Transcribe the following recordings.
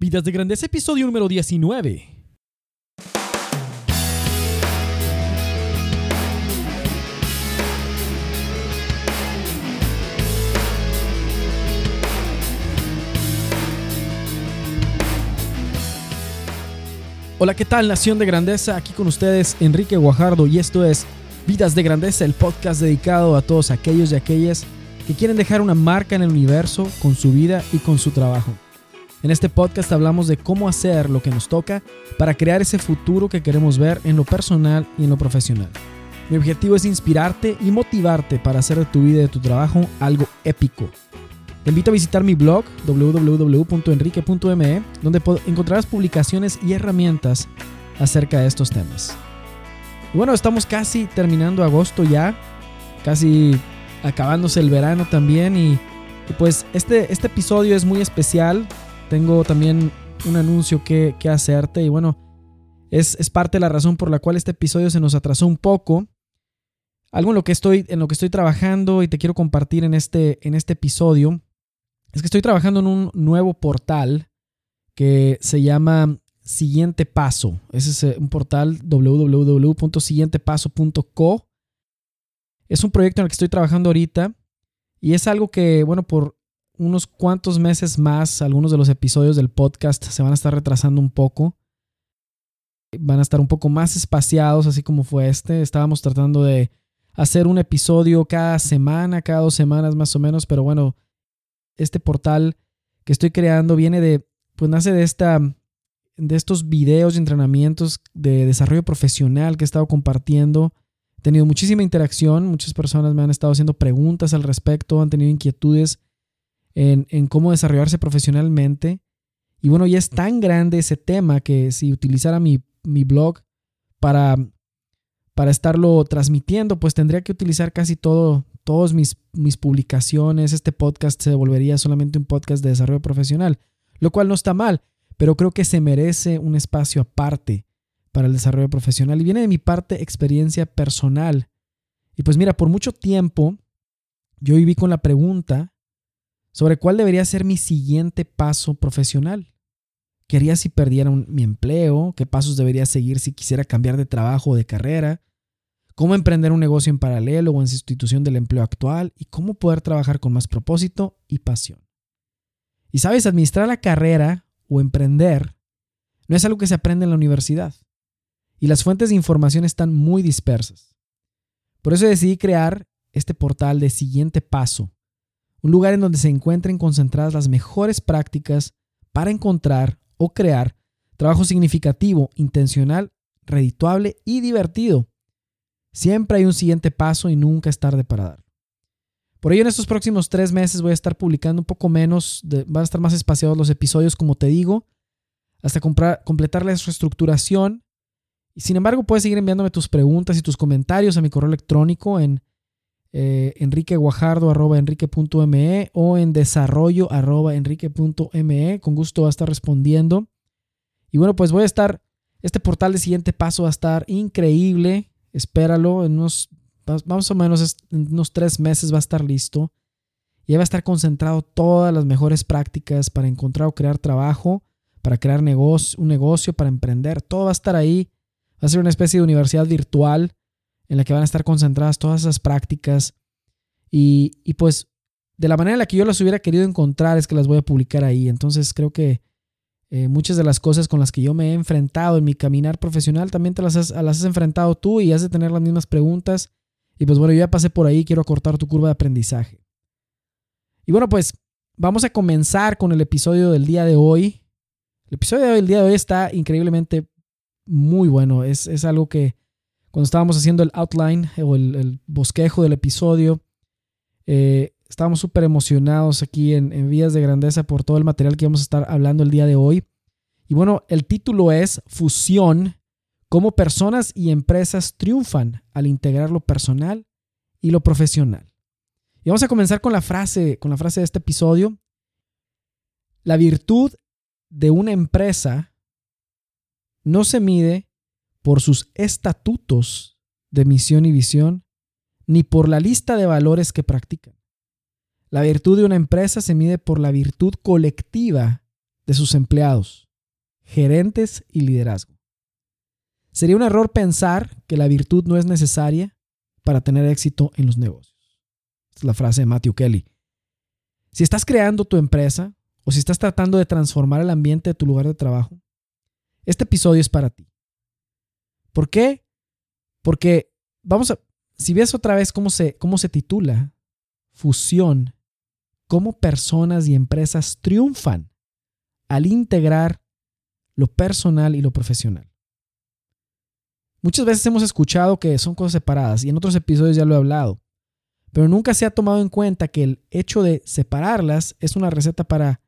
Vidas de Grandeza, episodio número 19. Hola, ¿qué tal Nación de Grandeza? Aquí con ustedes Enrique Guajardo y esto es Vidas de Grandeza, el podcast dedicado a todos aquellos y aquellas que quieren dejar una marca en el universo con su vida y con su trabajo. En este podcast hablamos de cómo hacer lo que nos toca para crear ese futuro que queremos ver en lo personal y en lo profesional. Mi objetivo es inspirarte y motivarte para hacer de tu vida y de tu trabajo algo épico. Te invito a visitar mi blog www.enrique.me donde encontrarás publicaciones y herramientas acerca de estos temas. Y bueno, estamos casi terminando agosto ya, casi acabándose el verano también y, pues este, este episodio es muy especial tengo también un anuncio que, hacerte y bueno, es, parte de la razón por la cual este episodio se nos atrasó un poco. Algo en lo que estoy, en lo que estoy trabajando y te quiero compartir en este, en este episodio es que estoy trabajando en un nuevo portal que se llama Siguiente Paso. Ese es eh, un portal www.siguientepaso.co. Es un proyecto en el que estoy trabajando ahorita y es algo que, bueno, por unos cuantos meses más, algunos de los episodios del podcast se van a estar retrasando un poco. Van a estar un poco más espaciados, así como fue este. Estábamos tratando de hacer un episodio cada semana, cada dos semanas más o menos, pero bueno, este portal que estoy creando viene de, pues nace de esta, de estos videos y entrenamientos de desarrollo profesional que he estado compartiendo. He tenido muchísima interacción, muchas personas me han estado haciendo preguntas al respecto, han tenido inquietudes en, cómo desarrollarse profesionalmente. Y bueno, ya es tan grande ese tema que si utilizara mi, blog para, para estarlo transmitiendo, pues tendría que utilizar casi todo, todas mis, mis publicaciones. Este podcast se volvería solamente un podcast de desarrollo profesional, lo cual no está mal, pero creo que se merece un espacio aparte para el desarrollo profesional. Y viene de mi parte experiencia personal. Y pues mira, por mucho tiempo yo viví con la pregunta sobre cuál debería ser mi siguiente paso profesional. ¿Qué haría si perdiera mi empleo? ¿Qué pasos debería seguir si quisiera cambiar de trabajo o de carrera? ¿Cómo emprender un negocio en paralelo o en sustitución del empleo actual? ¿Y cómo poder trabajar con más propósito y pasión? Y sabes, administrar la carrera o emprender no es algo que se aprende en la universidad. Y las fuentes de información están muy dispersas. Por eso decidí crear este portal de siguiente paso un lugar en donde se encuentren concentradas las mejores prácticas para encontrar o crear trabajo significativo, intencional, redituable y divertido. Siempre hay un siguiente paso y nunca es tarde para dar. Por ello, en estos próximos tres meses voy a estar publicando un poco menos, van a estar más espaciados los episodios, como te digo, hasta completar la reestructuración. Y sin embargo, puedes seguir enviándome tus preguntas y tus comentarios a mi correo electrónico en eh, enriqueguajardo.enrique.me o en desarrollo enrique.me. Con gusto va a estar respondiendo. Y bueno, pues voy a estar, este portal de siguiente paso va a estar increíble. Espéralo, en unos, más o menos en unos tres meses va a estar listo. Y va a estar concentrado todas las mejores prácticas para encontrar o crear trabajo, para crear negocio, un negocio, para emprender. Todo va a estar ahí. Va a ser una especie de universidad virtual en la que van a estar concentradas todas esas prácticas. Y, pues de la manera en la que yo las hubiera querido encontrar es que las voy a publicar ahí. Entonces creo que eh, muchas de las cosas con las que yo me he enfrentado en mi caminar profesional también te las has, las has enfrentado tú y has de tener las mismas preguntas. Y pues bueno, yo ya pasé por ahí, quiero acortar tu curva de aprendizaje. Y bueno, pues vamos a comenzar con el episodio del día de hoy. El episodio del día de hoy está increíblemente muy bueno. Es, es algo que cuando estábamos haciendo el outline o el, bosquejo del episodio, eh, estábamos súper emocionados aquí en, en Vías de Grandeza por todo el material que vamos a estar hablando el día de hoy. Y bueno, el título es Fusión, cómo personas y empresas triunfan al integrar lo personal y lo profesional. Y vamos a comenzar con la frase, con la frase de este episodio. La virtud de una empresa no se mide por sus estatutos de misión y visión, ni por la lista de valores que practican. La virtud de una empresa se mide por la virtud colectiva de sus empleados, gerentes y liderazgo. Sería un error pensar que la virtud no es necesaria para tener éxito en los negocios. Es la frase de Matthew Kelly. Si estás creando tu empresa o si estás tratando de transformar el ambiente de tu lugar de trabajo, este episodio es para ti. ¿Por qué? Porque vamos a, si ves otra vez cómo se, cómo se titula, fusión, cómo personas y empresas triunfan al integrar lo personal y lo profesional. Muchas veces hemos escuchado que son cosas separadas y en otros episodios ya lo he hablado, pero nunca se ha tomado en cuenta que el hecho de separarlas es una receta para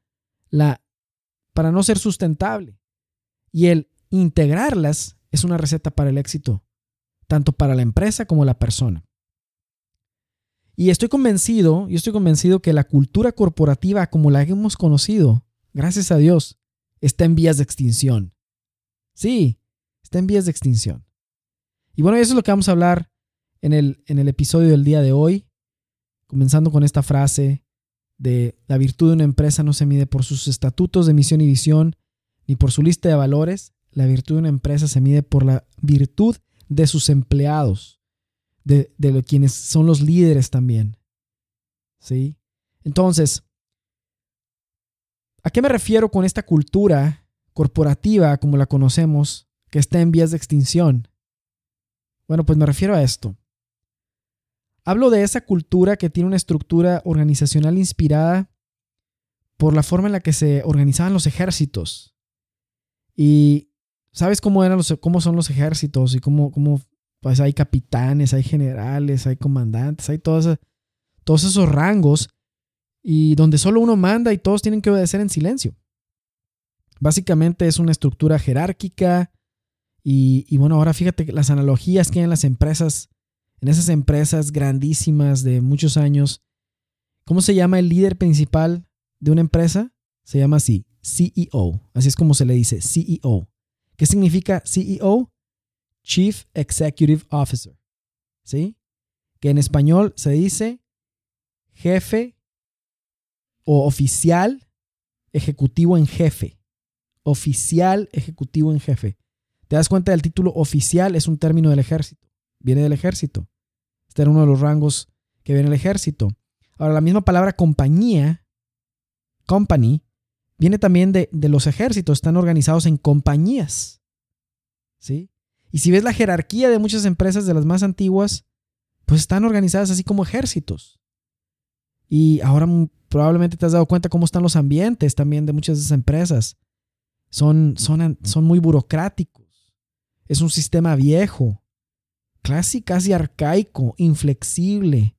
la para no ser sustentable y el integrarlas es una receta para el éxito, tanto para la empresa como la persona. Y estoy convencido, yo estoy convencido que la cultura corporativa como la hemos conocido, gracias a Dios, está en vías de extinción. Sí, está en vías de extinción. Y bueno, eso es lo que vamos a hablar en el, en el episodio del día de hoy, comenzando con esta frase de la virtud de una empresa no se mide por sus estatutos de misión y visión, ni por su lista de valores. La virtud de una empresa se mide por la virtud de sus empleados, de, quienes son los líderes también. ¿Sí? Entonces, ¿a qué me refiero con esta cultura corporativa como la conocemos que está en vías de extinción? Bueno, pues me refiero a esto. Hablo de esa cultura que tiene una estructura organizacional inspirada por la forma en la que se organizaban los ejércitos. Y sabes cómo eran los, cómo son los ejércitos y cómo, cómo pues hay capitanes, hay generales, hay comandantes, hay todos, todos esos rangos y donde solo uno manda y todos tienen que obedecer en silencio. Básicamente es una estructura jerárquica y, bueno, ahora fíjate las analogías que hay en las empresas, en esas empresas grandísimas de muchos años. ¿Cómo se llama el líder principal de una empresa? Se llama así, CEO. Así es como se le dice, CEO. ¿Qué significa CEO? Chief Executive Officer. ¿Sí? Que en español se dice jefe o oficial ejecutivo en jefe. Oficial ejecutivo en jefe. Te das cuenta del título oficial, es un término del ejército. Viene del ejército. Este era uno de los rangos que viene del ejército. Ahora, la misma palabra compañía, company, viene también de, de los ejércitos. Están organizados en compañías. ¿Sí? Y si ves la jerarquía de muchas empresas de las más antiguas, pues están organizadas así como ejércitos. Y ahora probablemente te has dado cuenta cómo están los ambientes también de muchas de esas empresas. Son, son, son muy burocráticos. Es un sistema viejo, casi casi arcaico, inflexible,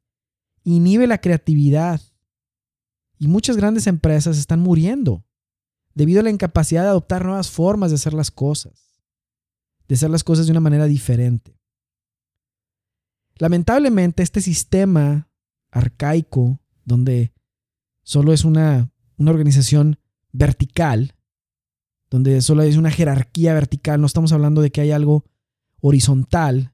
inhibe la creatividad. Y muchas grandes empresas están muriendo debido a la incapacidad de adoptar nuevas formas de hacer las cosas, de hacer las cosas de una manera diferente. Lamentablemente, este sistema arcaico, donde solo es una, una organización vertical, donde solo hay una jerarquía vertical, no estamos hablando de que hay algo horizontal,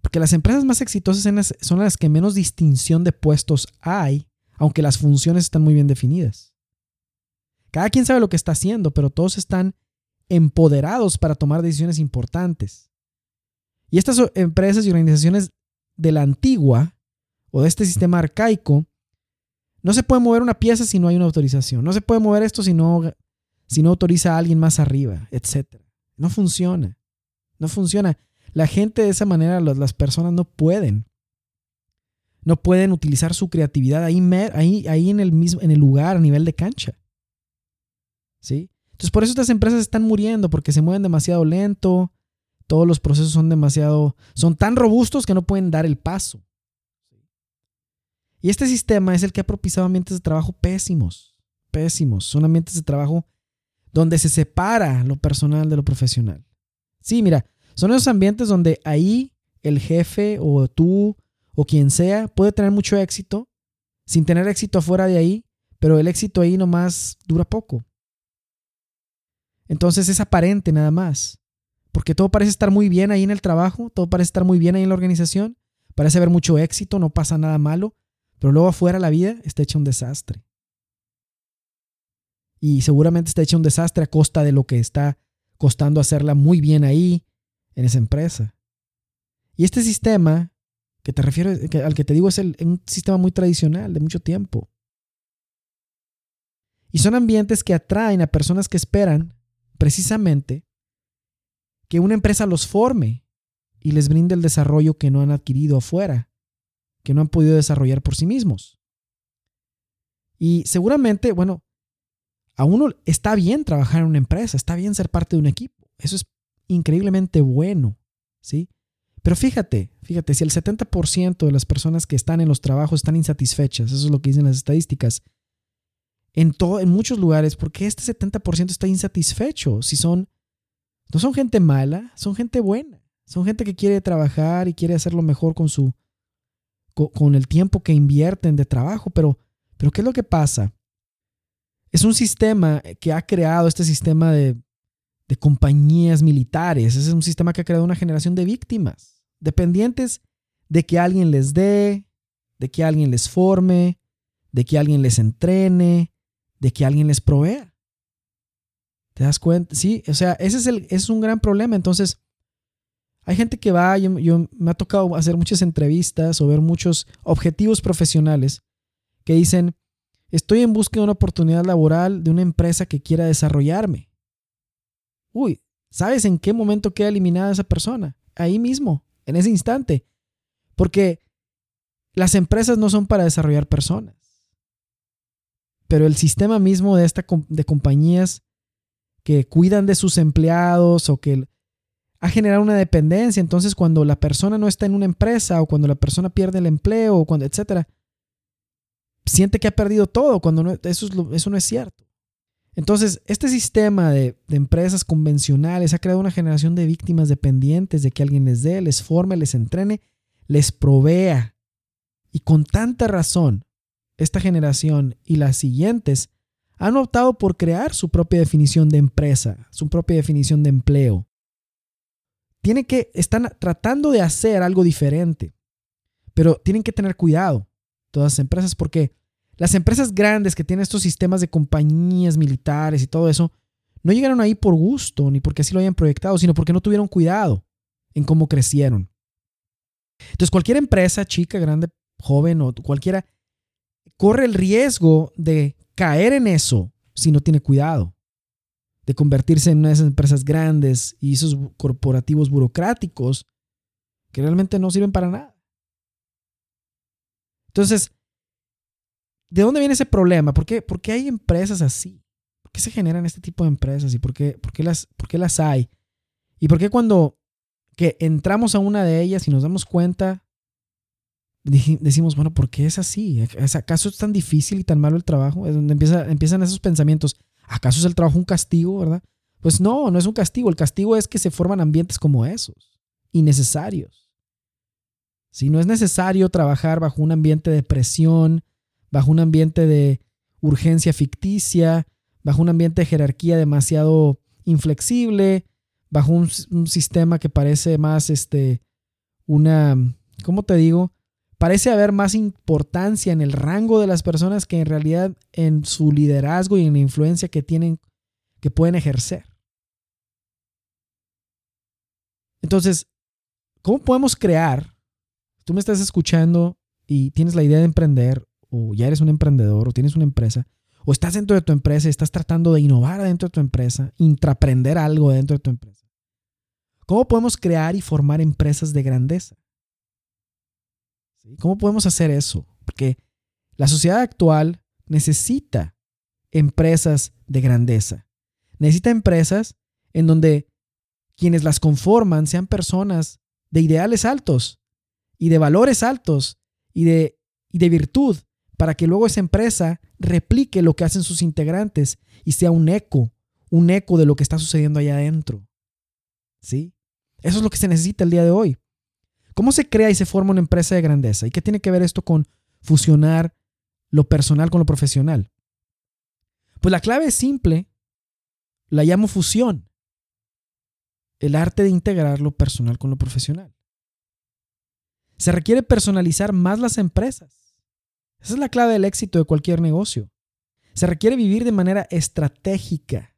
porque las empresas más exitosas son las que menos distinción de puestos hay, aunque las funciones están muy bien definidas. Cada quien sabe lo que está haciendo, pero todos están empoderados para tomar decisiones importantes. Y estas empresas y organizaciones de la antigua o de este sistema arcaico, no se puede mover una pieza si no hay una autorización. No se puede mover esto si no si no autoriza a alguien más arriba, etc. No funciona. No funciona. La gente de esa manera, las personas no pueden. No pueden utilizar su creatividad ahí, ahí, ahí en, el mismo, en el lugar, a nivel de cancha. Entonces, por eso estas empresas están muriendo, porque se mueven demasiado lento, todos los procesos son demasiado, son tan robustos que no pueden dar el paso. Y este sistema es el que ha propiciado ambientes de trabajo pésimos, pésimos. Son ambientes de trabajo donde se separa lo personal de lo profesional. Sí, mira, son esos ambientes donde ahí el jefe o tú o quien sea puede tener mucho éxito sin tener éxito afuera de ahí, pero el éxito ahí nomás dura poco. Entonces es aparente nada más, porque todo parece estar muy bien ahí en el trabajo, todo parece estar muy bien ahí en la organización, parece haber mucho éxito, no pasa nada malo, pero luego afuera la vida está hecha un desastre. y seguramente está hecha un desastre a costa de lo que está costando hacerla muy bien ahí en esa empresa. Y este sistema que te refiero, al que te digo es un sistema muy tradicional de mucho tiempo. Y son ambientes que atraen a personas que esperan precisamente que una empresa los forme y les brinde el desarrollo que no han adquirido afuera, que no han podido desarrollar por sí mismos. Y seguramente, bueno, a uno está bien trabajar en una empresa, está bien ser parte de un equipo. Eso es increíblemente bueno, ¿sí? Pero fíjate, fíjate, si el 70% de las personas que están en los trabajos están insatisfechas, eso es lo que dicen las estadísticas, en, todo, en muchos lugares, ¿por qué este 70% está insatisfecho? Si son, no son gente mala, son gente buena, son gente que quiere trabajar y quiere hacerlo mejor con su, con, el tiempo que invierten de trabajo, pero, pero ¿qué es lo que pasa? Es un sistema que ha creado este sistema de, de compañías militares. Es un sistema que ha creado una generación de víctimas, dependientes de que alguien les dé, de que alguien les forme, de que alguien les entrene, de que alguien les provea. ¿Te das cuenta? Sí, o sea, ese es, el, es un gran problema. Entonces, hay gente que va, yo, me ha tocado hacer muchas entrevistas o ver muchos objetivos profesionales que dicen, Estoy en busca de una oportunidad laboral de una empresa que quiera desarrollarme. Uy, ¿sabes en qué momento queda eliminada esa persona? Ahí mismo, en ese instante. Porque las empresas no son para desarrollar personas. Pero el sistema mismo de, esta, de compañías que cuidan de sus empleados o que ha generado una dependencia. Entonces, cuando la persona no está en una empresa o cuando la persona pierde el empleo o cuando, etcétera, siente que ha perdido todo cuando no, eso, eso no es cierto. Entonces, este sistema de, de, empresas convencionales ha creado una generación de víctimas dependientes de que alguien les dé, les forme, les entrene, les provea. Y con tanta razón, esta generación y las siguientes han optado por crear su propia definición de empresa, su propia definición de empleo. Tienen que, están tratando de hacer algo diferente, pero tienen que tener cuidado todas las empresas, porque las empresas grandes que tienen estos sistemas de compañías militares y todo eso, no llegaron ahí por gusto ni porque así lo hayan proyectado, sino porque no tuvieron cuidado en cómo crecieron. Entonces, cualquier empresa, chica, grande, joven o cualquiera, corre el riesgo de caer en eso si no tiene cuidado, de convertirse en una de esas empresas grandes y esos corporativos burocráticos que realmente no sirven para nada. Entonces, ¿de dónde viene ese problema? ¿Por qué, ¿Por qué hay empresas así? ¿Por qué se generan este tipo de empresas? ¿Y por qué, por qué, las, por qué las hay? ¿Y por qué cuando que entramos a una de ellas y nos damos cuenta, decimos, bueno, ¿por qué es así? ¿Acaso es tan difícil y tan malo el trabajo? Donde empieza, empiezan esos pensamientos. ¿Acaso es el trabajo un castigo, verdad? Pues no, no es un castigo. El castigo es que se forman ambientes como esos, innecesarios. Si no es necesario trabajar bajo un ambiente de presión, bajo un ambiente de urgencia ficticia, bajo un ambiente de jerarquía demasiado inflexible, bajo un, sistema que parece más este una, ¿cómo te digo? Parece haber más importancia en el rango de las personas que en realidad en su liderazgo y en la influencia que tienen, que pueden ejercer. Entonces, ¿cómo podemos crear tú me estás escuchando y tienes la idea de emprender, o ya eres un emprendedor, o tienes una empresa, o estás dentro de tu empresa y estás tratando de innovar dentro de tu empresa, intraprender algo dentro de tu empresa. ¿Cómo podemos crear y formar empresas de grandeza? ¿Cómo podemos hacer eso? Porque la sociedad actual necesita empresas de grandeza. Necesita empresas en donde quienes las conforman sean personas de ideales altos, y de valores altos y de, y de virtud para que luego esa empresa replique lo que hacen sus integrantes y sea un eco, un eco de lo que está sucediendo allá adentro. ¿Sí? Eso es lo que se necesita el día de hoy. ¿Cómo se crea y se forma una empresa de grandeza? ¿Y qué tiene que ver esto con fusionar lo personal con lo profesional? Pues la clave es simple, la llamo fusión. El arte de integrar lo personal con lo profesional. Se requiere personalizar más las empresas. Esa es la clave del éxito de cualquier negocio. Se requiere vivir de manera estratégica.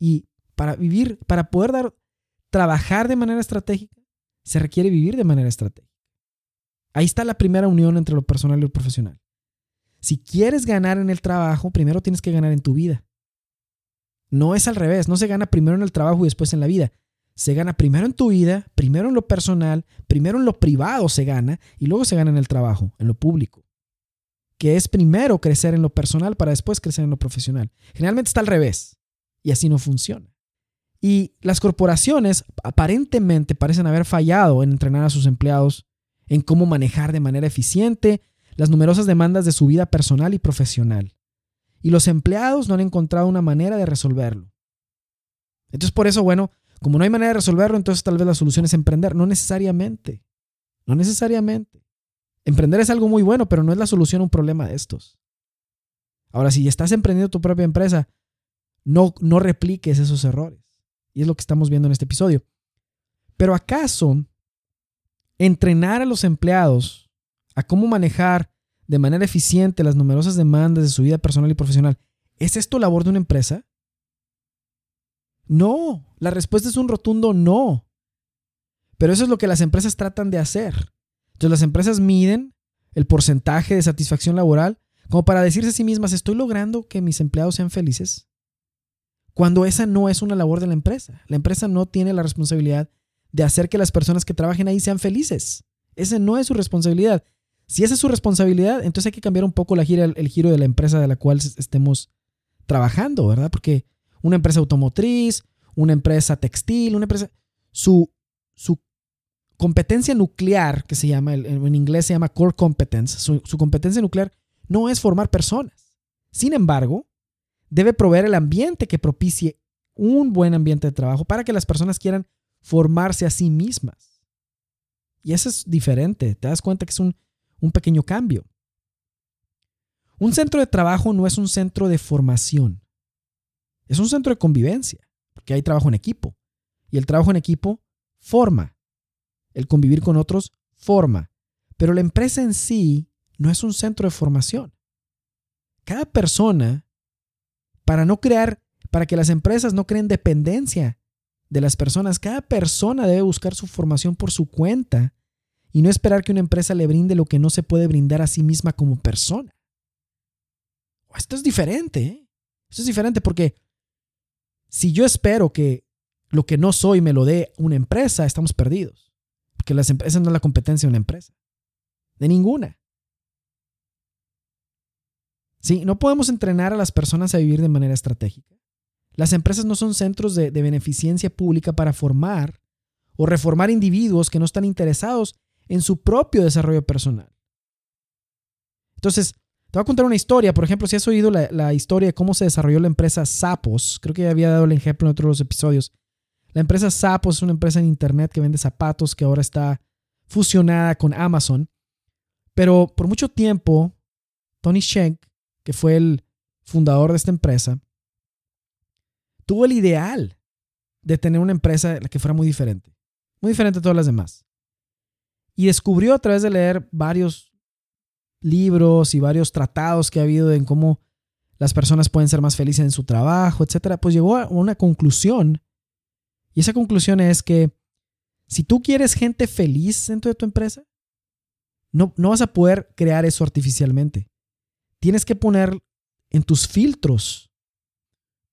Y para vivir, para poder trabajar de manera estratégica, se requiere vivir de manera estratégica. Ahí está la primera unión entre lo personal y lo profesional. Si quieres ganar en el trabajo, primero tienes que ganar en tu vida. No es al revés, no se gana primero en el trabajo y después en la vida. Se gana primero en tu vida, primero en lo personal, primero en lo privado se gana y luego se gana en el trabajo, en lo público. Que es primero crecer en lo personal para después crecer en lo profesional. Generalmente está al revés y así no funciona. Y las corporaciones aparentemente parecen haber fallado en entrenar a sus empleados en cómo manejar de manera eficiente las numerosas demandas de su vida personal y profesional. Y los empleados no han encontrado una manera de resolverlo. Entonces, por eso, bueno, como no hay manera de resolverlo, entonces tal vez la solución es emprender. No necesariamente. No necesariamente. Emprender es algo muy bueno, pero no es la solución a un problema de estos. Ahora, si estás emprendiendo tu propia empresa, no, no repliques esos errores. Y es lo que estamos viendo en este episodio. Pero ¿acaso entrenar a los empleados a cómo manejar de manera eficiente las numerosas demandas de su vida personal y profesional, ¿es esto labor de una empresa? No, la respuesta es un rotundo no. Pero eso es lo que las empresas tratan de hacer. Entonces las empresas miden el porcentaje de satisfacción laboral como para decirse a sí mismas, estoy logrando que mis empleados sean felices. Cuando esa no es una labor de la empresa. La empresa no tiene la responsabilidad de hacer que las personas que trabajen ahí sean felices. Esa no es su responsabilidad. Si esa es su responsabilidad, entonces hay que cambiar un poco el, giro de la empresa de la cual estemos trabajando, ¿verdad? Porque una empresa automotriz, una empresa textil, una empresa, su, su competencia nuclear, que se llama, en inglés se llama core competence, su competencia nuclear no es formar personas. Sin embargo, debe proveer el ambiente que propicie un buen ambiente de trabajo para que las personas quieran formarse a sí mismas. Y eso es diferente, te das cuenta que es un, un pequeño cambio. Un centro de trabajo no es un centro de formación. Es un centro de convivencia, porque hay trabajo en equipo. Y el trabajo en equipo forma. El convivir con otros forma. Pero la empresa en sí no es un centro de formación. Cada persona, para no crear, para que las empresas no creen dependencia de las personas, cada persona debe buscar su formación por su cuenta y no esperar que una empresa le brinde lo que no se puede brindar a sí misma como persona. Esto es diferente. ¿eh? Esto es diferente porque si yo espero que lo que no soy me lo dé una empresa, estamos perdidos. Porque las empresas no es la competencia de una empresa. De ninguna. Sí, no podemos entrenar a las personas a vivir de manera estratégica. Las empresas no son centros de, beneficencia pública para formar o reformar individuos que no están interesados en su propio desarrollo personal. Entonces, te voy a contar una historia. Por ejemplo, si has oído la, historia de cómo se desarrolló la empresa Sapos, creo que ya había dado el ejemplo en otros episodios. La empresa Sapos es una empresa en internet que vende zapatos que ahora está fusionada con Amazon. Pero por mucho tiempo, Tony Schenk, que fue el fundador de esta empresa, tuvo el ideal de tener una empresa que fuera muy diferente. Muy diferente a todas las demás. Y descubrió a través de leer varios libros y varios tratados que ha habido en cómo las personas pueden ser más felices en su trabajo, etcétera, pues llegó a una conclusión. Y esa conclusión es que si tú quieres gente feliz dentro de tu empresa, no, no vas a poder crear eso artificialmente. Tienes que poner en tus filtros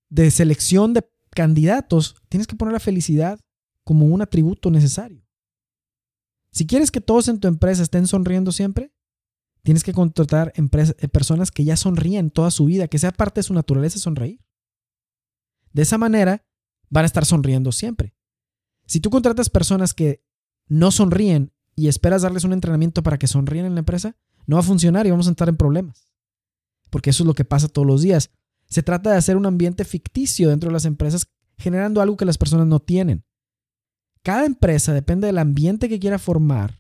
de selección de candidatos, tienes que poner la felicidad como un atributo necesario. Si quieres que todos en tu empresa estén sonriendo siempre, Tienes que contratar eh, personas que ya sonríen toda su vida, que sea parte de su naturaleza sonreír. De esa manera van a estar sonriendo siempre. Si tú contratas personas que no sonríen y esperas darles un entrenamiento para que sonríen en la empresa, no va a funcionar y vamos a estar en problemas. Porque eso es lo que pasa todos los días. Se trata de hacer un ambiente ficticio dentro de las empresas generando algo que las personas no tienen. Cada empresa depende del ambiente que quiera formar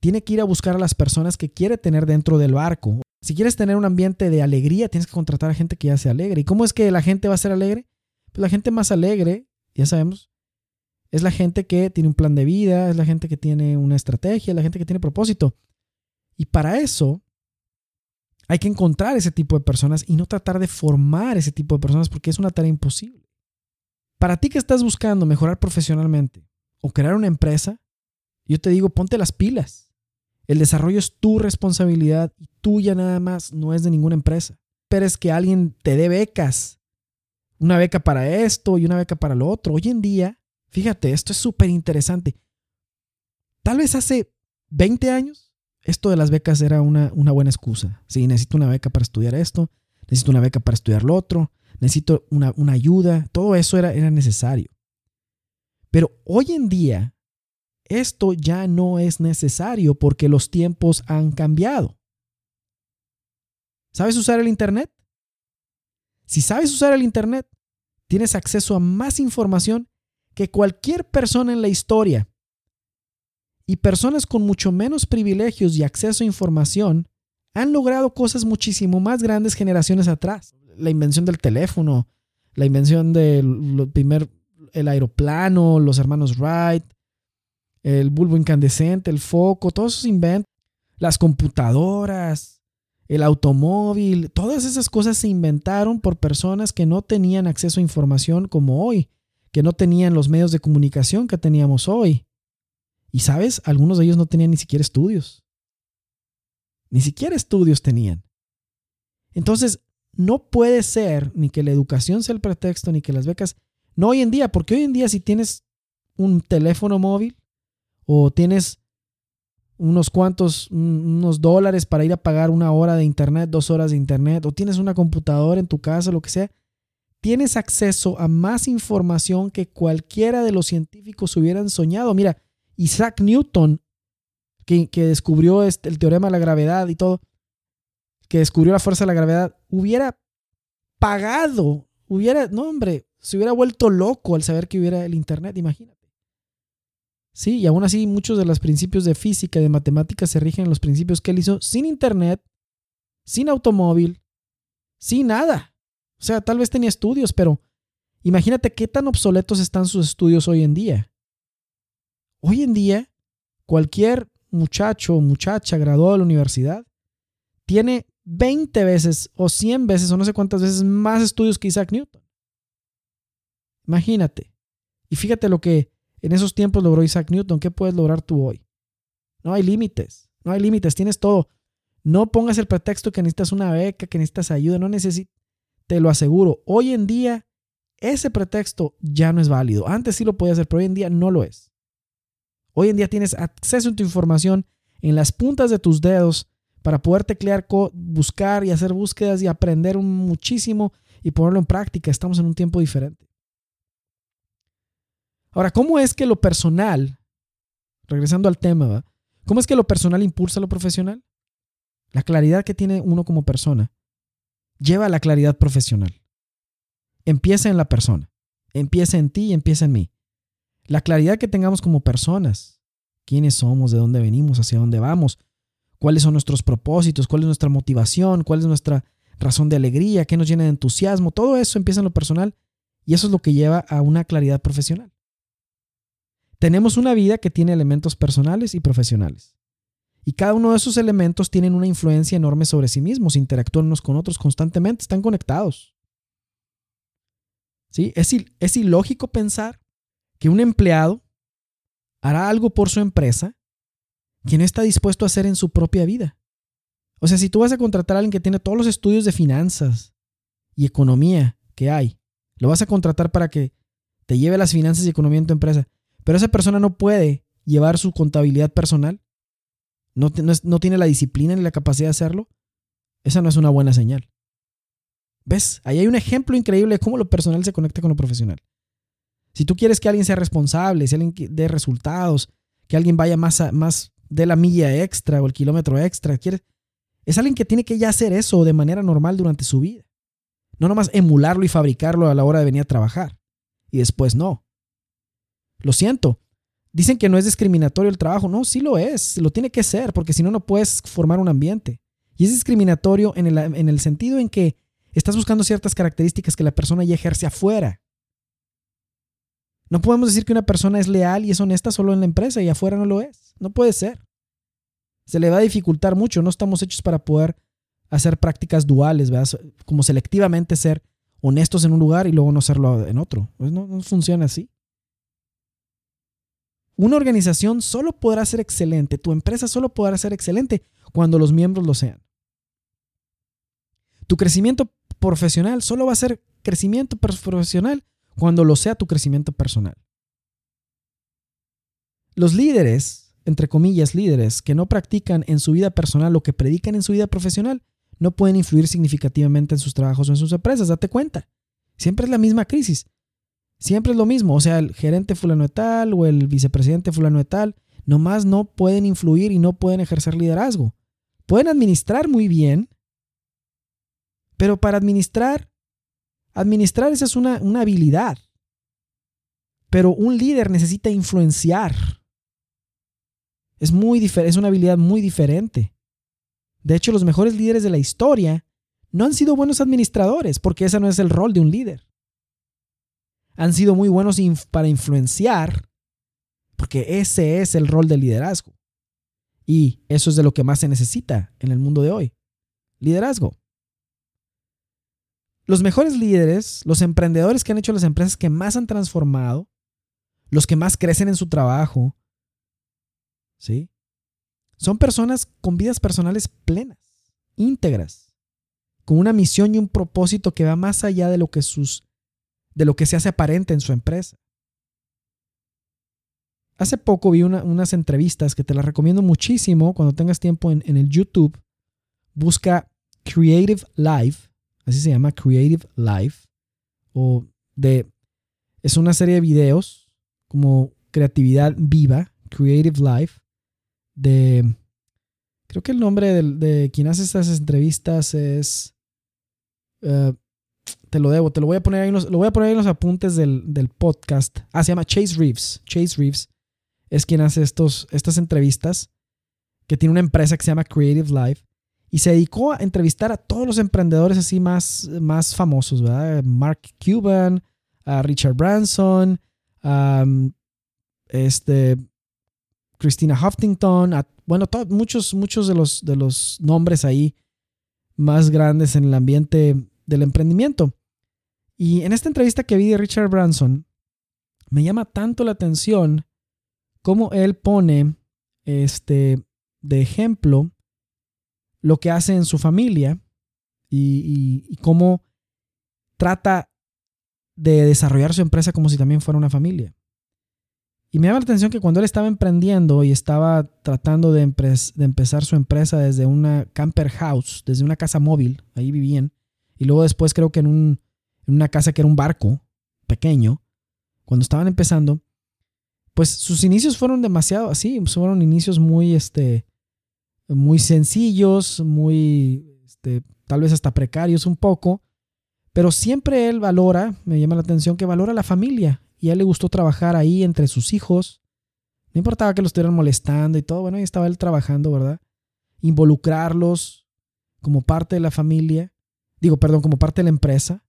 tiene que ir a buscar a las personas que quiere tener dentro del barco. Si quieres tener un ambiente de alegría, tienes que contratar a gente que ya sea alegre. ¿Y cómo es que la gente va a ser alegre? Pues la gente más alegre, ya sabemos, es la gente que tiene un plan de vida, es la gente que tiene una estrategia, es la gente que tiene propósito. Y para eso Hay que encontrar ese tipo de personas y no tratar de formar ese tipo de personas porque es una tarea imposible. Para ti que estás buscando mejorar profesionalmente o crear una empresa, yo te digo, ponte las pilas. El desarrollo es tu responsabilidad y tuya nada más, no es de ninguna empresa. Esperes que alguien te dé becas. Una beca para esto y una beca para lo otro. Hoy en día, fíjate, esto es súper interesante. Tal vez hace 20 años, esto de las becas era una, una buena excusa. Sí, necesito una beca para estudiar esto, necesito una beca para estudiar lo otro, necesito una, una ayuda. Todo eso era, era necesario. Pero hoy en día, esto ya no es necesario porque los tiempos han cambiado. ¿Sabes usar el Internet? Si sabes usar el Internet, tienes acceso a más información que cualquier persona en la historia. Y personas con mucho menos privilegios y acceso a información han logrado cosas muchísimo más grandes generaciones atrás. La invención del teléfono, la invención del primer el aeroplano, los hermanos Wright, el bulbo incandescente, el foco, todos esos inventos, las computadoras, el automóvil, todas esas cosas se inventaron por personas que no tenían acceso a información como hoy, que no tenían los medios de comunicación que teníamos hoy. Y sabes, algunos de ellos no tenían ni siquiera estudios. Ni siquiera estudios tenían. Entonces, no puede ser ni que la educación sea el pretexto, ni que las becas no hoy en día, porque hoy en día si tienes un teléfono móvil o tienes unos cuantos, unos dólares para ir a pagar una hora de internet, dos horas de internet, o tienes una computadora en tu casa, lo que sea, tienes acceso a más información que cualquiera de los científicos hubieran soñado. Mira, Isaac Newton, que, descubrió este, el teorema de la gravedad y todo, que descubrió la fuerza de la gravedad, hubiera pagado, hubiera, no hombre, se hubiera vuelto loco al saber que hubiera el Internet, imagínate. Sí, y aún así muchos de los principios de física y de matemáticas se rigen en los principios que él hizo sin Internet, sin automóvil, sin nada. O sea, tal vez tenía estudios, pero imagínate qué tan obsoletos están sus estudios hoy en día. Hoy en día, cualquier muchacho o muchacha graduado de la universidad tiene 20 veces o 100 veces o no sé cuántas veces más estudios que Isaac Newton. Imagínate. Y fíjate lo que en esos tiempos logró Isaac Newton. ¿Qué puedes lograr tú hoy? No hay límites. No hay límites. Tienes todo. No pongas el pretexto que necesitas una beca, que necesitas ayuda. No necesitas. Te lo aseguro. Hoy en día, ese pretexto ya no es válido. Antes sí lo podía hacer, pero hoy en día no lo es. Hoy en día tienes acceso a tu información en las puntas de tus dedos para poder teclear, buscar y hacer búsquedas y aprender muchísimo y ponerlo en práctica. Estamos en un tiempo diferente. Ahora, ¿cómo es que lo personal, regresando al tema, ¿cómo es que lo personal impulsa lo profesional? La claridad que tiene uno como persona lleva a la claridad profesional. Empieza en la persona, empieza en ti y empieza en mí. La claridad que tengamos como personas, quiénes somos, de dónde venimos, hacia dónde vamos, cuáles son nuestros propósitos, cuál es nuestra motivación, cuál es nuestra razón de alegría, qué nos llena de entusiasmo, todo eso empieza en lo personal y eso es lo que lleva a una claridad profesional. Tenemos una vida que tiene elementos personales y profesionales. Y cada uno de esos elementos tienen una influencia enorme sobre sí mismos, interactúan unos con otros constantemente, están conectados. ¿Sí? Es, es ilógico pensar que un empleado hará algo por su empresa que no está dispuesto a hacer en su propia vida. O sea, si tú vas a contratar a alguien que tiene todos los estudios de finanzas y economía que hay, lo vas a contratar para que te lleve las finanzas y economía en tu empresa, pero esa persona no puede llevar su contabilidad personal, no, no, tiene la disciplina ni la capacidad de hacerlo, esa no es una buena señal. ¿Ves? Ahí hay un ejemplo increíble de cómo lo personal se conecta con lo profesional. Si tú quieres que alguien sea responsable, si alguien dé resultados, que alguien vaya más, más de la milla extra o el kilómetro extra, quieres, es alguien que tiene que ya hacer eso de manera normal durante su vida. No nomás emularlo y fabricarlo a la hora de venir a trabajar. Y después no. Lo siento. Dicen que no es discriminatorio el trabajo. No, sí lo es. Lo tiene que ser, porque si no, no puedes formar un ambiente. Y es discriminatorio en el, en el sentido en que estás buscando ciertas características que la persona ya ejerce afuera. No podemos decir que una persona es leal y es honesta solo en la empresa y afuera no lo es. No puede ser. Se le va a dificultar mucho. No estamos hechos para poder hacer prácticas duales. Como selectivamente ser honestos en un lugar y luego no serlo en otro. Pues no, no funciona así. Una organización solo podrá ser excelente, tu empresa solo podrá ser excelente cuando los miembros lo sean. Tu crecimiento profesional solo va a ser crecimiento profesional cuando lo sea tu crecimiento personal. Los líderes, entre comillas líderes, que no practican en su vida personal lo que predican en su vida profesional, no pueden influir significativamente en sus trabajos o en sus empresas. Date cuenta. Siempre es la misma crisis. Siempre es lo mismo. O sea, el gerente fulano de tal o el vicepresidente fulano de tal, nomás no pueden influir y no pueden ejercer liderazgo. Pueden administrar muy bien, pero para administrar, administrar esa es una, una habilidad. Pero un líder necesita influenciar. Es, muy es una habilidad muy diferente. De hecho, los mejores líderes de la historia no han sido buenos administradores, porque ese no es el rol de un líder. Han sido muy buenos para influenciar, porque ese es el rol del liderazgo. Y eso es de lo que más se necesita en el mundo de hoy. Liderazgo. Los mejores líderes, los emprendedores que han hecho las empresas que más han transformado, los que más crecen en su trabajo, ¿sí? Son personas con vidas personales plenas, íntegras, con una misión y un propósito que va más allá de lo que sus de lo que se hace aparente en su empresa. Hace poco vi unas entrevistas que te las recomiendo muchísimo cuando tengas tiempo en, en el YouTube. Busca Creative Life así se llama Creative Life, o de, es una serie de videos como creatividad viva, Creative Life, de, creo que el nombre de, quien hace estas entrevistas es, eh, te lo debo, te lo voy a poner ahí en los, lo voy a poner en los apuntes del, del, podcast. Ah, se llama Chase Reeves. Chase Reeves es quien hace estos, estas entrevistas, que tiene una empresa que se llama Creative Life y se dedicó a entrevistar a todos los emprendedores así más, más famosos, ¿verdad? Mark Cuban, a Richard Branson, a este, Christina Huffington, bueno, muchos, muchos de los, de los nombres ahí más grandes en el ambiente del emprendimiento. Y en esta entrevista que vi de Richard Branson, me llama tanto la atención cómo él pone este, de ejemplo lo que hace en su familia y, cómo trata de desarrollar su empresa como si también fuera una familia. Y me llama la atención que cuando él estaba emprendiendo y estaba tratando de, empezar su empresa desde una camper house, desde una casa móvil, ahí vivían, y luego después creo que en, en una casa que era un barco pequeño, cuando estaban empezando, pues sus inicios fueron demasiado así, fueron inicios muy, este, muy sencillos, muy, este, tal vez hasta precarios un poco, pero siempre él valora, me llama la atención que valora la familia y a él le gustó trabajar ahí entre sus hijos. No importaba que lo estuvieran molestando y todo, bueno, ahí estaba él trabajando, ¿verdad? Involucrarlos como parte de la familia, digo, perdón, como parte de la empresa,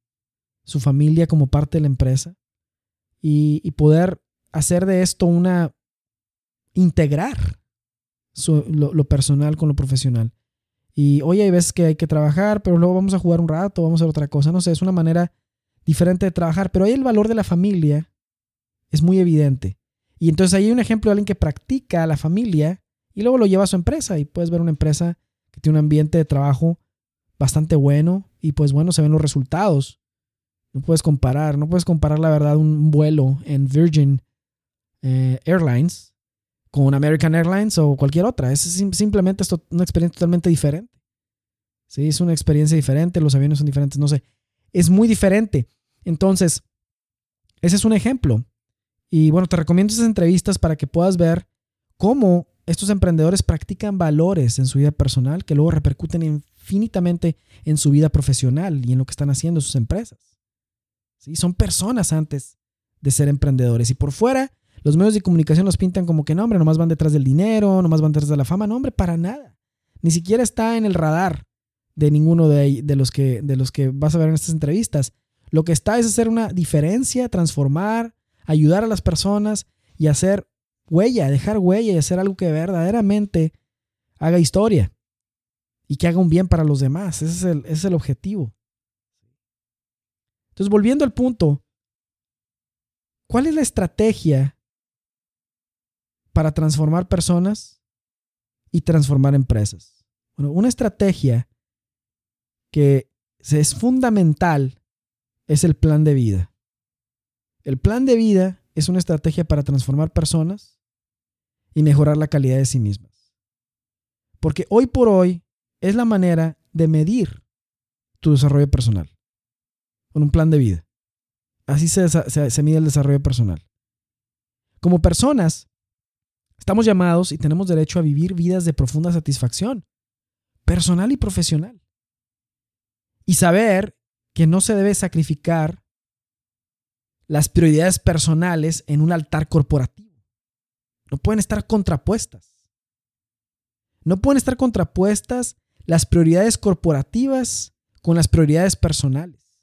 su familia como parte de la empresa, y, y poder hacer de esto una, integrar lo, personal con lo profesional. Y hoy hay veces que hay que trabajar, pero luego vamos a jugar un rato, vamos a hacer otra cosa. No sé, es una manera diferente de trabajar, pero ahí el valor de la familia es muy evidente. Y entonces ahí hay un ejemplo de alguien que practica la familia y luego lo lleva a su empresa y puedes ver una empresa que tiene un ambiente de trabajo bastante bueno y pues bueno, se ven los resultados. No puedes comparar, no puedes comparar la verdad un vuelo en Virgin eh, Airlines con American Airlines o cualquier otra. Es simplemente esto, una experiencia totalmente diferente. Sí, es una experiencia diferente, los aviones son diferentes, no sé. Es muy diferente. Entonces, ese es un ejemplo. Y bueno, te recomiendo esas entrevistas para que puedas ver cómo estos emprendedores practican valores en su vida personal que luego repercuten infinitamente en su vida profesional y en lo que están haciendo sus empresas. ¿Sí? Son personas antes de ser emprendedores. Y por fuera los medios de comunicación los pintan como que no, hombre, nomás van detrás del dinero, nomás van detrás de la fama. No, hombre, para nada. Ni siquiera está en el radar de ninguno de, de, los, que, de los que vas a ver en estas entrevistas. Lo que está es hacer una diferencia, transformar, ayudar a las personas y hacer huella, dejar huella y hacer algo que verdaderamente haga historia. y que haga un bien para los demás. Ese es el, ese es el objetivo. Entonces, volviendo al punto, ¿cuál es la estrategia para transformar personas y transformar empresas? Bueno, una estrategia que es fundamental es el plan de vida. El plan de vida es una estrategia para transformar personas y mejorar la calidad de sí mismas. Porque hoy por hoy es la manera de medir tu desarrollo personal con un plan de vida. Así se, se, mide el desarrollo personal. Como personas, estamos llamados y tenemos derecho a vivir vidas de profunda satisfacción, personal y profesional. Y saber que no se debe sacrificar las prioridades personales en un altar corporativo. No pueden estar contrapuestas. No pueden estar contrapuestas las prioridades corporativas con las prioridades personales.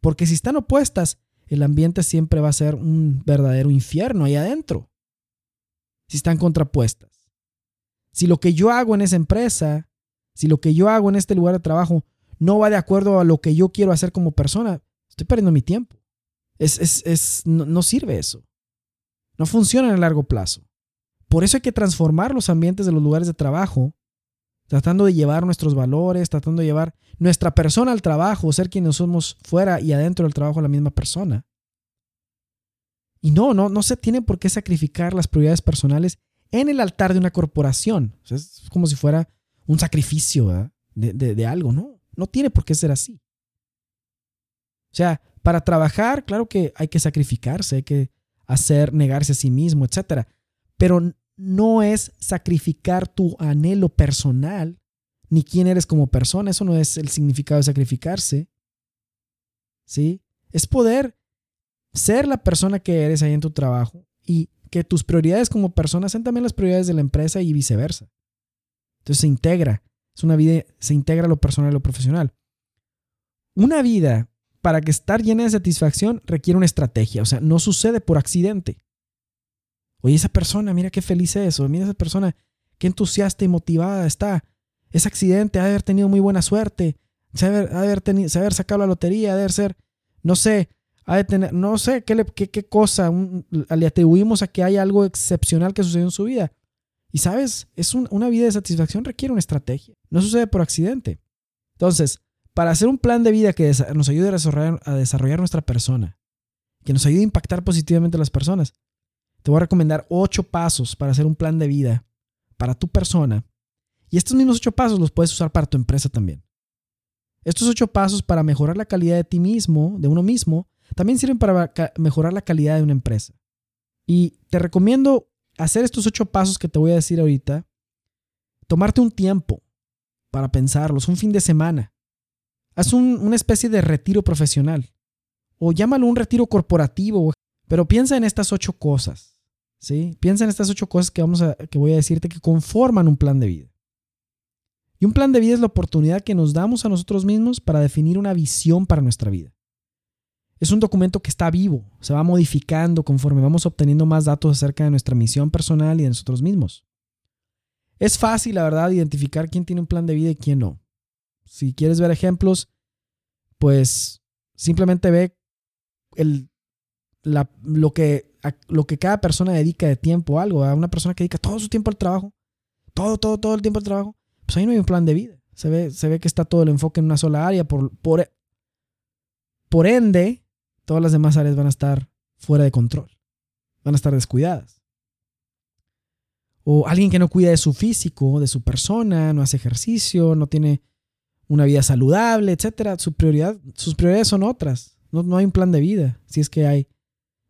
Porque si están opuestas, el ambiente siempre va a ser un verdadero infierno ahí adentro. Si están contrapuestas. Si lo que yo hago en esa empresa, si lo que yo hago en este lugar de trabajo no va de acuerdo a lo que yo quiero hacer como persona, estoy perdiendo mi tiempo. Es, es, no, no sirve eso. No funciona en el largo plazo. Por eso hay que transformar los ambientes de los lugares de trabajo, tratando de llevar nuestros valores, tratando de llevar nuestra persona al trabajo, ser quienes somos fuera y adentro del trabajo la misma persona. Y no, no, no se tiene por qué sacrificar las prioridades personales en el altar de una corporación. es como si fuera un sacrificio de, algo, ¿no? No tiene por qué ser así. O sea, para trabajar, claro que hay que sacrificarse, hay que hacer, negarse a sí mismo, etc. Pero no es sacrificar tu anhelo personal ni quién eres como persona. Eso no es el significado de sacrificarse. ¿Sí? Es poder ser la persona que eres ahí en tu trabajo y que tus prioridades como persona sean también las prioridades de la empresa y viceversa. Entonces se integra. Es una vida, se integra lo personal y lo profesional. Una vida, para que estar llena de satisfacción, requiere una estrategia. O sea, no sucede por accidente. Oye, esa persona, mira qué feliz es. O mira esa persona, qué entusiasta y motivada está. Ese accidente, ha de haber tenido muy buena suerte. Se ha de haber, tenido, haber sacado la lotería, ha de ser, no sé, ha de tener, no sé qué, qué, cosa le atribuimos a que hay algo excepcional que sucedió en su vida. Y sabes, es una vida de satisfacción requiere una estrategia. No sucede por accidente. Entonces, para hacer un plan de vida que nos ayude a desarrollar, a desarrollar nuestra persona, que nos ayude a impactar positivamente a las personas, te voy a recomendar ocho pasos para hacer un plan de vida para tu persona. Y estos mismos ocho pasos los puedes usar para tu empresa también. Estos ocho pasos para mejorar la calidad de ti mismo, de uno mismo, también sirven para mejorar la calidad de una empresa. Y te recomiendo hacer estos ocho pasos que te voy a decir ahorita, tomarte un tiempo para pensarlos, un fin de semana. Haz una especie de retiro profesional o llámalo un retiro corporativo, pero piensa en estas ocho cosas. ¿sí? Piensa en estas ocho cosas que, vamos a, que voy a decirte que conforman un plan de vida. Y un plan de vida es la oportunidad que nos damos a nosotros mismos para definir una visión para nuestra vida. Es un documento que está vivo, se va modificando conforme vamos obteniendo más datos acerca de nuestra misión personal y de nosotros mismos. Es fácil, la verdad, identificar quién tiene un plan de vida y quién no. Si quieres ver ejemplos, pues simplemente ve el, lo, que, lo que cada persona dedica de tiempo a algo. A una persona que dedica todo su tiempo al trabajo, todo, todo, todo el tiempo al trabajo, pues ahí no hay un plan de vida. Se ve, se ve que está todo el enfoque en una sola área. Por, por, por ende, todas las demás áreas van a estar fuera de control, van a estar descuidadas. O alguien que no cuida de su físico, de su persona, no hace ejercicio, no tiene una vida saludable, etc. Su prioridad, sus prioridades son otras. No, no hay un plan de vida, si es que hay,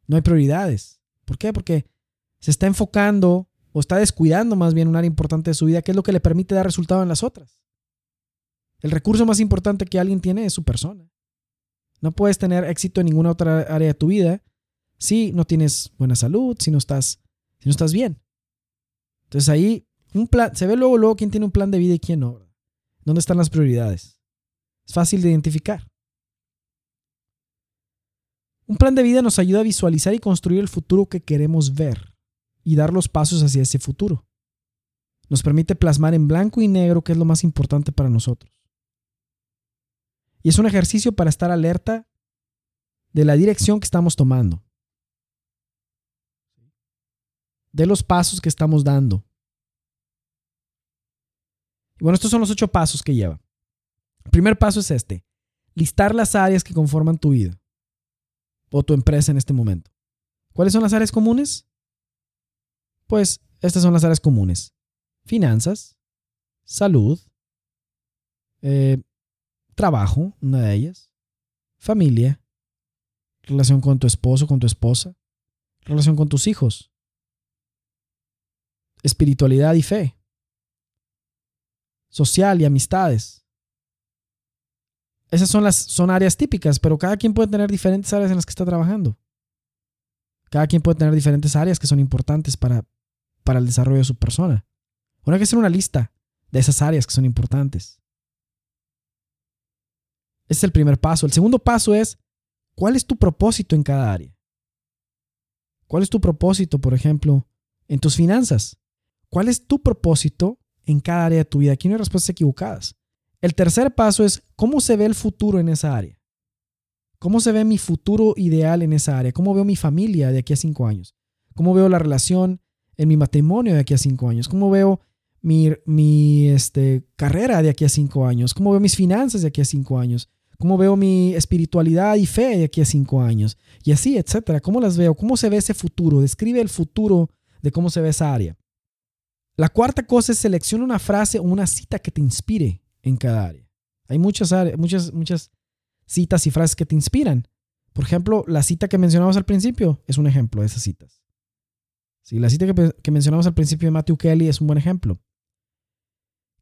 no hay prioridades. ¿Por qué? Porque se está enfocando o está descuidando más bien un área importante de su vida, que es lo que le permite dar resultado en las otras. El recurso más importante que alguien tiene es su persona. No puedes tener éxito en ninguna otra área de tu vida si no tienes buena salud, si no estás, si no estás bien. Entonces ahí un plan, se ve luego, luego quién tiene un plan de vida y quién no. ¿Dónde están las prioridades? Es fácil de identificar. Un plan de vida nos ayuda a visualizar y construir el futuro que queremos ver y dar los pasos hacia ese futuro. Nos permite plasmar en blanco y negro qué es lo más importante para nosotros. Y es un ejercicio para estar alerta de la dirección que estamos tomando, de los pasos que estamos dando. Y bueno, estos son los ocho pasos que lleva. El primer paso es este, listar las áreas que conforman tu vida o tu empresa en este momento. ¿Cuáles son las áreas comunes? Pues estas son las áreas comunes. Finanzas, salud, eh, trabajo, una de ellas, familia, relación con tu esposo, con tu esposa, relación con tus hijos, espiritualidad y fe, social y amistades. Esas son las son áreas típicas, pero cada quien puede tener diferentes áreas en las que está trabajando. Cada quien puede tener diferentes áreas que son importantes para, para el desarrollo de su persona. Bueno, hay que hacer una lista de esas áreas que son importantes. Ese es el primer paso. El segundo paso es, ¿cuál es tu propósito en cada área? ¿Cuál es tu propósito, por ejemplo, en tus finanzas? ¿Cuál es tu propósito en cada área de tu vida? Aquí no hay respuestas equivocadas. El tercer paso es, ¿cómo se ve el futuro en esa área? ¿Cómo se ve mi futuro ideal en esa área? ¿Cómo veo mi familia de aquí a cinco años? ¿Cómo veo la relación en mi matrimonio de aquí a cinco años? ¿Cómo veo mi, mi este, carrera de aquí a cinco años? ¿Cómo veo mis finanzas de aquí a cinco años? ¿Cómo veo mi espiritualidad y fe de aquí a cinco años? Y así, etcétera. ¿Cómo las veo? ¿Cómo se ve ese futuro? Describe el futuro de cómo se ve esa área. La cuarta cosa es selecciona una frase o una cita que te inspire en cada área. Hay muchas, muchas, muchas citas y frases que te inspiran. Por ejemplo, la cita que mencionamos al principio es un ejemplo de esas citas. Sí, la cita que, que mencionamos al principio de Matthew Kelly es un buen ejemplo.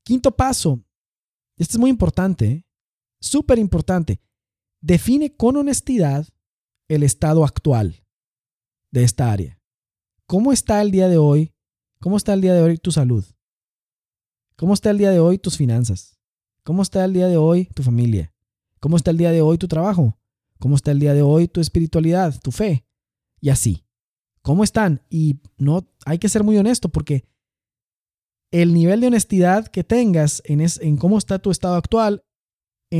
Quinto paso. Este es muy importante. ¿eh? Súper importante, define con honestidad el estado actual de esta área. ¿Cómo está el día de hoy? ¿Cómo está el día de hoy tu salud? ¿Cómo está el día de hoy tus finanzas? ¿Cómo está el día de hoy tu familia? ¿Cómo está el día de hoy tu trabajo? ¿Cómo está el día de hoy tu espiritualidad, tu fe? Y así. ¿Cómo están? Y no hay que ser muy honesto porque el nivel de honestidad que tengas en, en cómo está tu estado actual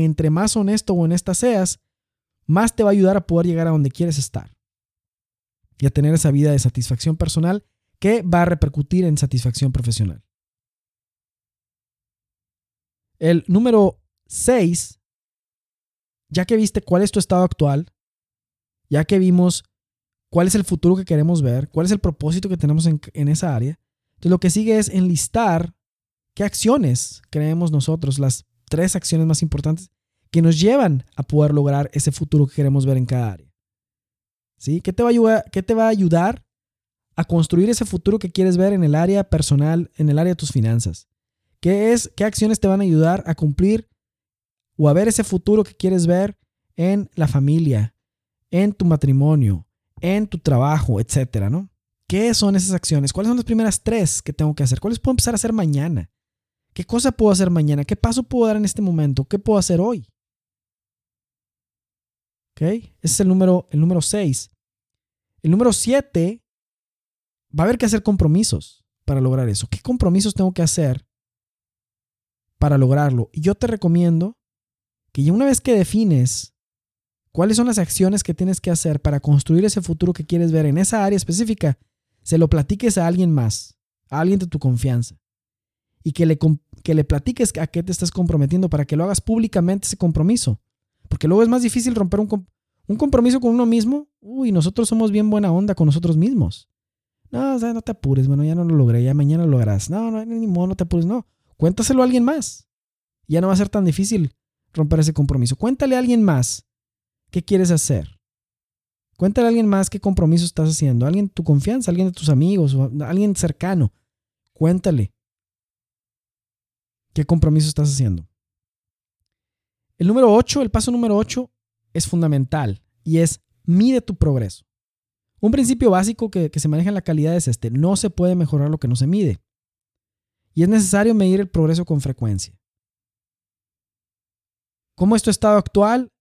entre más honesto o honesta seas, más te va a ayudar a poder llegar a donde quieres estar y a tener esa vida de satisfacción personal que va a repercutir en satisfacción profesional. El número 6, ya que viste cuál es tu estado actual, ya que vimos cuál es el futuro que queremos ver, cuál es el propósito que tenemos en, esa área, entonces lo que sigue es enlistar qué acciones creemos nosotros, las tres acciones más importantes que nos llevan a poder lograr ese futuro que queremos ver en cada área. ¿Sí? ¿Qué te va a ayudar, qué te va a, ayudar a construir ese futuro que quieres ver en el área personal, en el área de tus finanzas? ¿Qué, es, ¿Qué acciones te van a ayudar a cumplir o a ver ese futuro que quieres ver en la familia, en tu matrimonio, en tu trabajo, etcétera, ¿no? ¿Qué son esas acciones? ¿Cuáles son las primeras tres que tengo que hacer? ¿Cuáles puedo empezar a hacer mañana? ¿Qué cosa puedo hacer mañana? ¿Qué paso puedo dar en este momento? ¿Qué puedo hacer hoy? ¿Ok? Ese es el número, el número 6. El número 7, va a haber que hacer compromisos para lograr eso. ¿Qué compromisos tengo que hacer para lograrlo? Y yo te recomiendo que ya una vez que defines cuáles son las acciones que tienes que hacer para construir ese futuro que quieres ver en esa área específica, se lo platiques a alguien más, a alguien de tu confianza y que le, que le platiques a qué te estás comprometiendo para que lo hagas públicamente ese compromiso. Porque luego es más difícil romper un, un compromiso con uno mismo. Uy, nosotros somos bien buena onda con nosotros mismos. No, o sea, no te apures, bueno, ya no lo logré, ya mañana lo lograrás. No, no, ni modo, no te apures, no. Cuéntaselo a alguien más. Ya no va a ser tan difícil romper ese compromiso. Cuéntale a alguien más qué quieres hacer. Cuéntale a alguien más qué compromiso estás haciendo. Alguien tu confianza, alguien de tus amigos, o alguien cercano. Cuéntale. ¿Qué compromiso estás haciendo? El número 8, el paso número 8 es fundamental y es mide tu progreso. Un principio básico que, se maneja en la calidad es este, no se puede mejorar lo que no se mide. Y es necesario medir el progreso con frecuencia. ¿Cómo es tu estado actual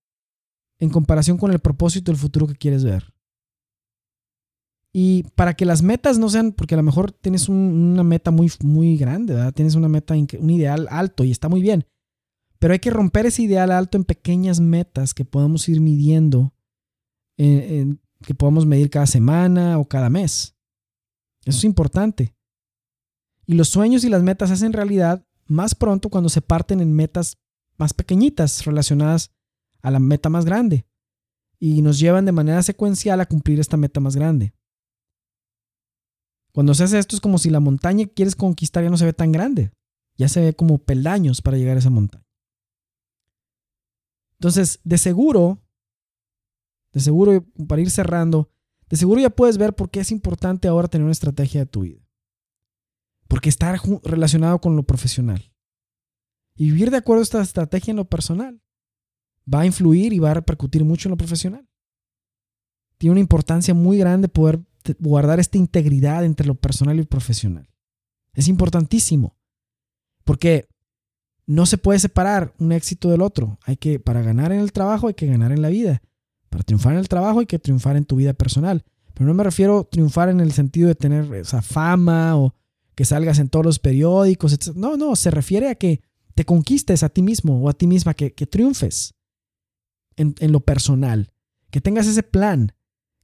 en comparación con el propósito del futuro que quieres ver? Y para que las metas no sean, porque a lo mejor tienes una meta muy, muy grande, ¿verdad? Tienes una meta, un ideal alto y está muy bien. Pero hay que romper ese ideal alto en pequeñas metas que podamos ir midiendo, que podamos medir cada semana o cada mes. Eso es importante. Y los sueños y las metas se hacen realidad más pronto cuando se parten en metas más pequeñitas relacionadas a la meta más grande y nos llevan de manera secuencial a cumplir esta meta más grande. Cuando se hace esto es como si la montaña que quieres conquistar ya no se ve tan grande, ya se ve como peldaños para llegar a esa montaña. Entonces, de seguro, de seguro, para ir cerrando, de seguro ya puedes ver por qué es importante ahora tener una estrategia de tu vida. Porque está relacionado con lo profesional. Y vivir de acuerdo a esta estrategia en lo personal va a influir y va a repercutir mucho en lo profesional. Tiene una importancia muy grande poder guardar esta integridad entre lo personal y lo profesional. Es importantísimo. Porque no se puede separar un éxito del otro. Hay que, para ganar en el trabajo, hay que ganar en la vida. Para triunfar en el trabajo, hay que triunfar en tu vida personal. Pero no me refiero a triunfar en el sentido de tener esa fama o que salgas en todos los periódicos. Etc. No, no, se refiere a que te conquistes a ti mismo o a ti misma, que, triunfes en, en, lo personal, que tengas ese plan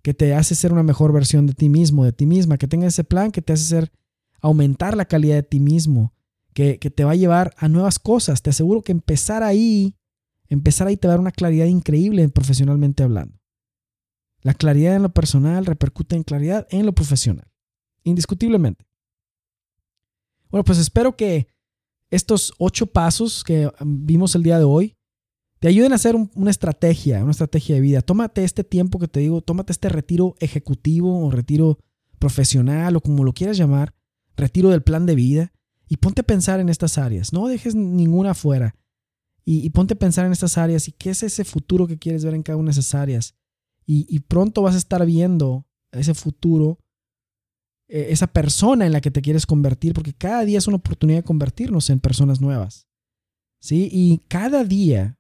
que te hace ser una mejor versión de ti mismo, de ti misma, que tengas ese plan que te hace ser aumentar la calidad de ti mismo, que, que te va a llevar a nuevas cosas. Te aseguro que empezar ahí, empezar ahí te va a dar una claridad increíble profesionalmente hablando. La claridad en lo personal repercute en claridad en lo profesional, indiscutiblemente. Bueno, pues espero que estos ocho pasos que um, vimos el día de hoy te ayuden a hacer una estrategia, una estrategia de vida. Tómate este tiempo que te digo, tómate este retiro ejecutivo o retiro profesional o como lo quieras llamar, retiro del plan de vida y ponte a pensar en estas áreas. No dejes ninguna fuera y, ponte a pensar en estas áreas y qué es ese futuro que quieres ver en cada una de esas áreas. y pronto vas a estar viendo ese futuro eh, esa persona en la que te quieres convertir, porque cada día es una oportunidad de convertirnos en personas nuevas. ¿Sí? Y cada día,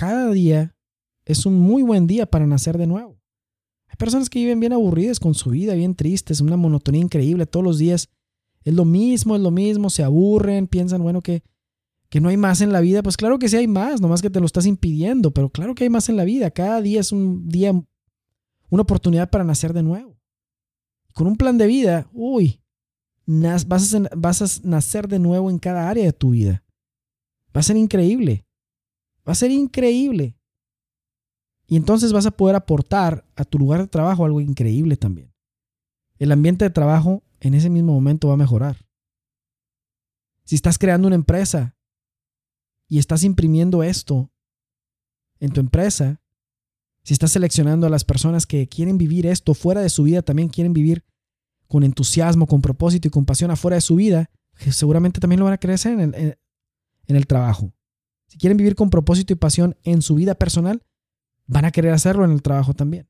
cada día es un muy buen día para nacer de nuevo. Hay personas que viven bien aburridas con su vida, bien tristes, una monotonía increíble todos los días. Es lo mismo, es lo mismo, se aburren, piensan, bueno, que, que no hay más en la vida. Pues claro que sí hay más, nomás que te lo estás impidiendo, pero claro que hay más en la vida. Cada día es un día, una oportunidad para nacer de nuevo con un plan de vida, uy, vas a, vas a nacer de nuevo en cada área de tu vida. Va a ser increíble. Va a ser increíble. Y entonces vas a poder aportar a tu lugar de trabajo algo increíble también. El ambiente de trabajo en ese mismo momento va a mejorar. Si estás creando una empresa y estás imprimiendo esto en tu empresa, si estás seleccionando a las personas que quieren vivir esto fuera de su vida, también quieren vivir con entusiasmo, con propósito y con pasión afuera de su vida, seguramente también lo van a hacer en el, en el trabajo. Si quieren vivir con propósito y pasión en su vida personal, van a querer hacerlo en el trabajo también.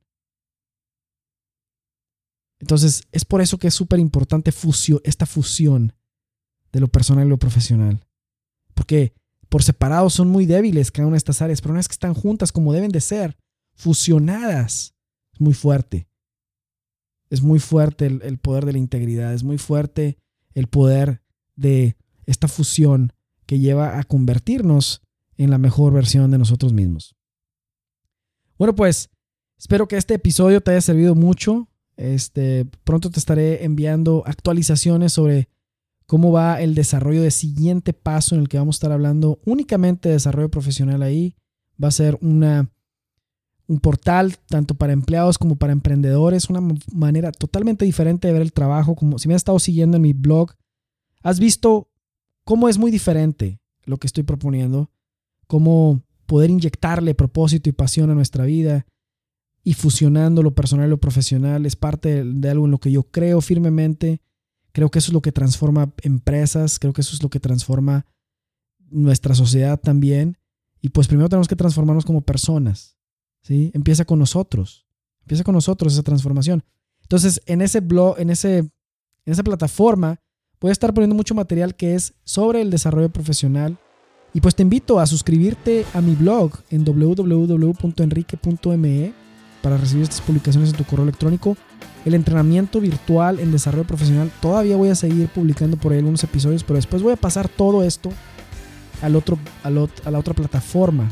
Entonces, es por eso que es súper importante esta fusión de lo personal y lo profesional. Porque por separado son muy débiles cada una de estas áreas, pero una vez que están juntas como deben de ser, fusionadas. Es muy fuerte. Es muy fuerte el, poder de la integridad, es muy fuerte el poder de esta fusión que lleva a convertirnos en la mejor versión de nosotros mismos. Bueno, pues espero que este episodio te haya servido mucho. Este, pronto te estaré enviando actualizaciones sobre cómo va el desarrollo de siguiente paso en el que vamos a estar hablando únicamente de desarrollo profesional ahí. Va a ser una un portal tanto para empleados como para emprendedores, una manera totalmente diferente de ver el trabajo, como si me has estado siguiendo en mi blog, has visto cómo es muy diferente lo que estoy proponiendo, cómo poder inyectarle propósito y pasión a nuestra vida y fusionando lo personal y lo profesional es parte de algo en lo que yo creo firmemente. Creo que eso es lo que transforma empresas, creo que eso es lo que transforma nuestra sociedad también. Y pues primero tenemos que transformarnos como personas. ¿sí? Empieza con nosotros. Empieza con nosotros esa transformación. Entonces, en ese blog, en, ese, en esa plataforma, voy a estar poniendo mucho material que es sobre el desarrollo profesional. Y pues te invito a suscribirte a mi blog en www.enrique.me para recibir estas publicaciones en tu correo electrónico el entrenamiento virtual en desarrollo profesional. Todavía voy a seguir publicando por ahí algunos episodios, pero después voy a pasar todo esto al otro, a la otra plataforma.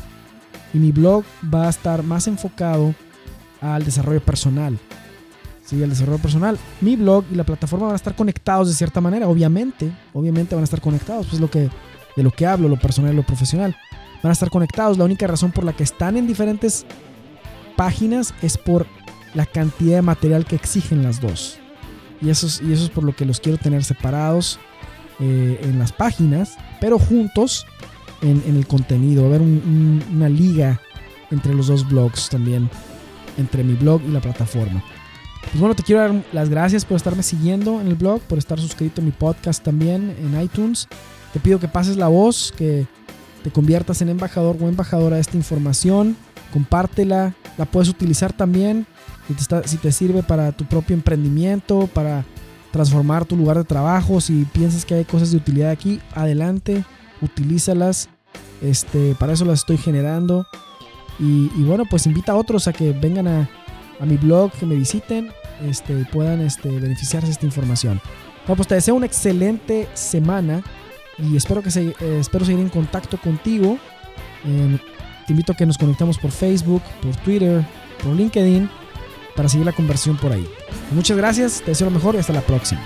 Y mi blog va a estar más enfocado al desarrollo personal. Sí, al desarrollo personal. Mi blog y la plataforma van a estar conectados de cierta manera, obviamente. Obviamente van a estar conectados. Pues lo que, de lo que hablo, lo personal y lo profesional. Van a estar conectados. La única razón por la que están en diferentes páginas es por la cantidad de material que exigen las dos. Y eso es, por lo que los quiero tener separados eh, en las páginas, pero juntos en, el contenido. Va a haber una liga entre los dos blogs también, entre mi blog y la plataforma. Pues bueno, te quiero dar las gracias por estarme siguiendo en el blog, por estar suscrito a mi podcast también en iTunes. Te pido que pases la voz, que te conviertas en embajador o embajadora de esta información. Compártela, la puedes utilizar también si te, sirve para tu propio emprendimiento, para transformar tu lugar de trabajo. Si piensas que hay cosas de utilidad aquí, adelante, utilízalas. Este, para eso las estoy generando. Y, bueno, pues invita a otros a que vengan a, mi blog, que me visiten este, puedan este, beneficiarse de esta información. Bueno, pues te deseo una excelente semana y espero, que se, eh, espero seguir en contacto contigo. Em, te invito a que nos conectemos por Facebook, por Twitter, por LinkedIn para seguir la conversión por ahí. Muchas gracias, te deseo lo mejor y hasta la próxima.